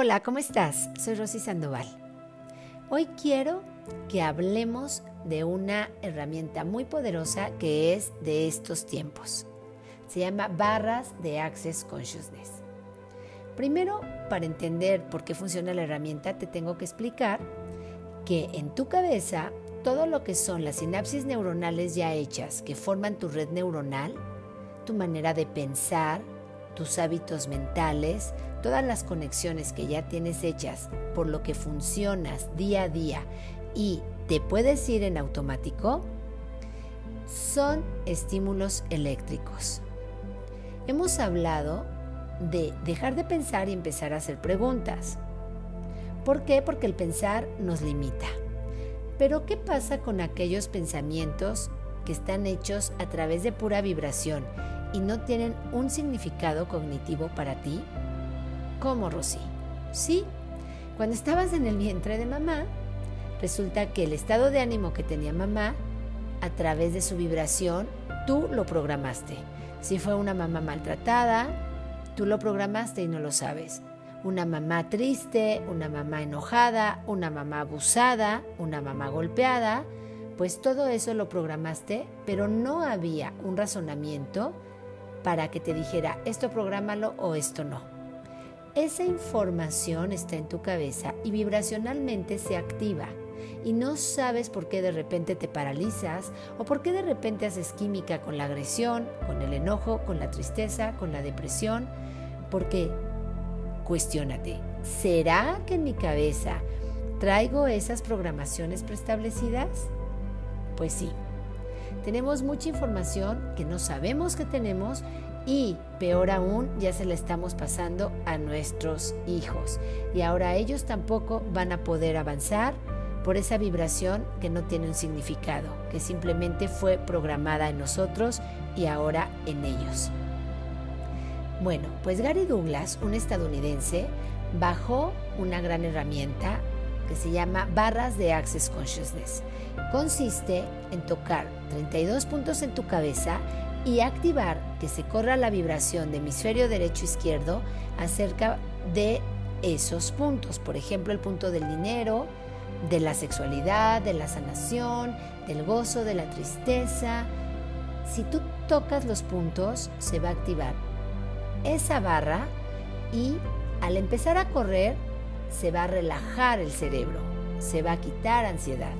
Hola, ¿cómo estás? Soy Rosy Sandoval. Hoy quiero que hablemos de una herramienta muy poderosa que es de estos tiempos. Se llama barras de Access Consciousness. Primero, para entender por qué funciona la herramienta, te tengo que explicar que en tu cabeza todo lo que son las sinapsis neuronales ya hechas que forman tu red neuronal, tu manera de pensar, tus hábitos mentales, todas las conexiones que ya tienes hechas, por lo que funcionas día a día y te puedes ir en automático, son estímulos eléctricos. Hemos hablado de dejar de pensar y empezar a hacer preguntas. ¿Por qué? Porque el pensar nos limita. Pero ¿qué pasa con aquellos pensamientos que están hechos a través de pura vibración y no tienen un significado cognitivo para ti? ¿Cómo, Rosy? Sí, cuando estabas en el vientre de mamá, resulta que el estado de ánimo que tenía mamá, a través de su vibración, tú lo programaste. Si fue una mamá maltratada, tú lo programaste y no lo sabes. Una mamá triste, una mamá enojada, una mamá abusada, una mamá golpeada, pues todo eso lo programaste, pero no había un razonamiento para que te dijera esto prográmalo o esto no. Esa información está en tu cabeza y vibracionalmente se activa y no sabes por qué de repente te paralizas o por qué de repente haces química con la agresión, con el enojo, con la tristeza, con la depresión, porque cuestiónate, ¿será que en mi cabeza traigo esas programaciones preestablecidas? Pues sí, tenemos mucha información que no sabemos que tenemos y peor aún ya se la estamos pasando a nuestros hijos y ahora ellos tampoco van a poder avanzar por esa vibración que no tiene un significado, que simplemente fue programada en nosotros y ahora en ellos. Bueno, pues Gary Douglas, un estadounidense, bajó una gran herramienta que se llama barras de Access Consciousness. Consiste en tocar 32 puntos en tu cabeza y activar que se corra la vibración de hemisferio derecho-izquierdo acerca de esos puntos. Por ejemplo, el punto del dinero, de la sexualidad, de la sanación, del gozo, de la tristeza. Si tú tocas los puntos, se va a activar esa barra y al empezar a correr, se va a relajar el cerebro, se va a quitar ansiedad.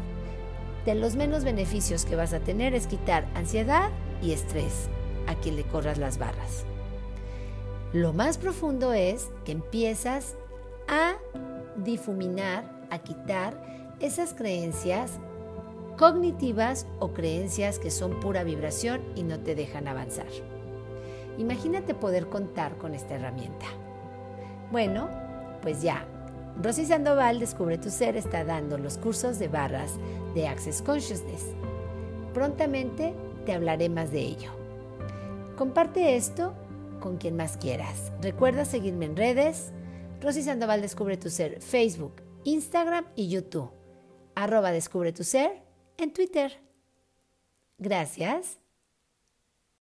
De los menos beneficios que vas a tener es quitar ansiedad y estrés a quien le corras las barras. Lo más profundo es que empiezas a difuminar, a quitar esas creencias cognitivas o creencias que son pura vibración y no te dejan avanzar. Imagínate poder contar con esta herramienta. Bueno, pues ya, Rosy Sandoval Descubre tu Ser está dando los cursos de barras de Access Consciousness. Prontamente te hablaré más de ello. Comparte esto con quien más quieras. Recuerda seguirme en redes. Rosy Sandoval Descubre tu Ser, Facebook, Instagram y YouTube. Arroba Descubre tu Ser en Twitter. Gracias.